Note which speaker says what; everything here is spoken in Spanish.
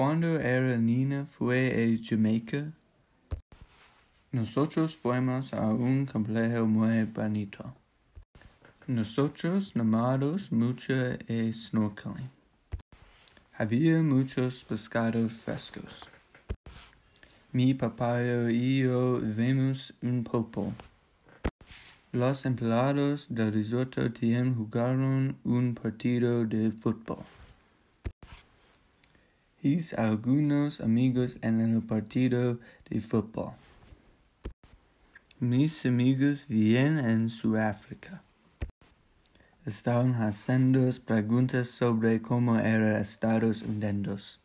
Speaker 1: Cuando era niña fue a Jamaica. Nosotros fuimos a un complejo muy bonito. Nosotros nadamos mucho y snorkeling. Había muchos pescados frescos. Mi papá y yo vimos un popo. Los empleados del resort también jugaron un partido de fútbol. Hice algunos amigos en el partido de fútbol. Mis amigos viven en Sudáfrica. Estaban haciendo preguntas sobre cómo eran Estados Unidos.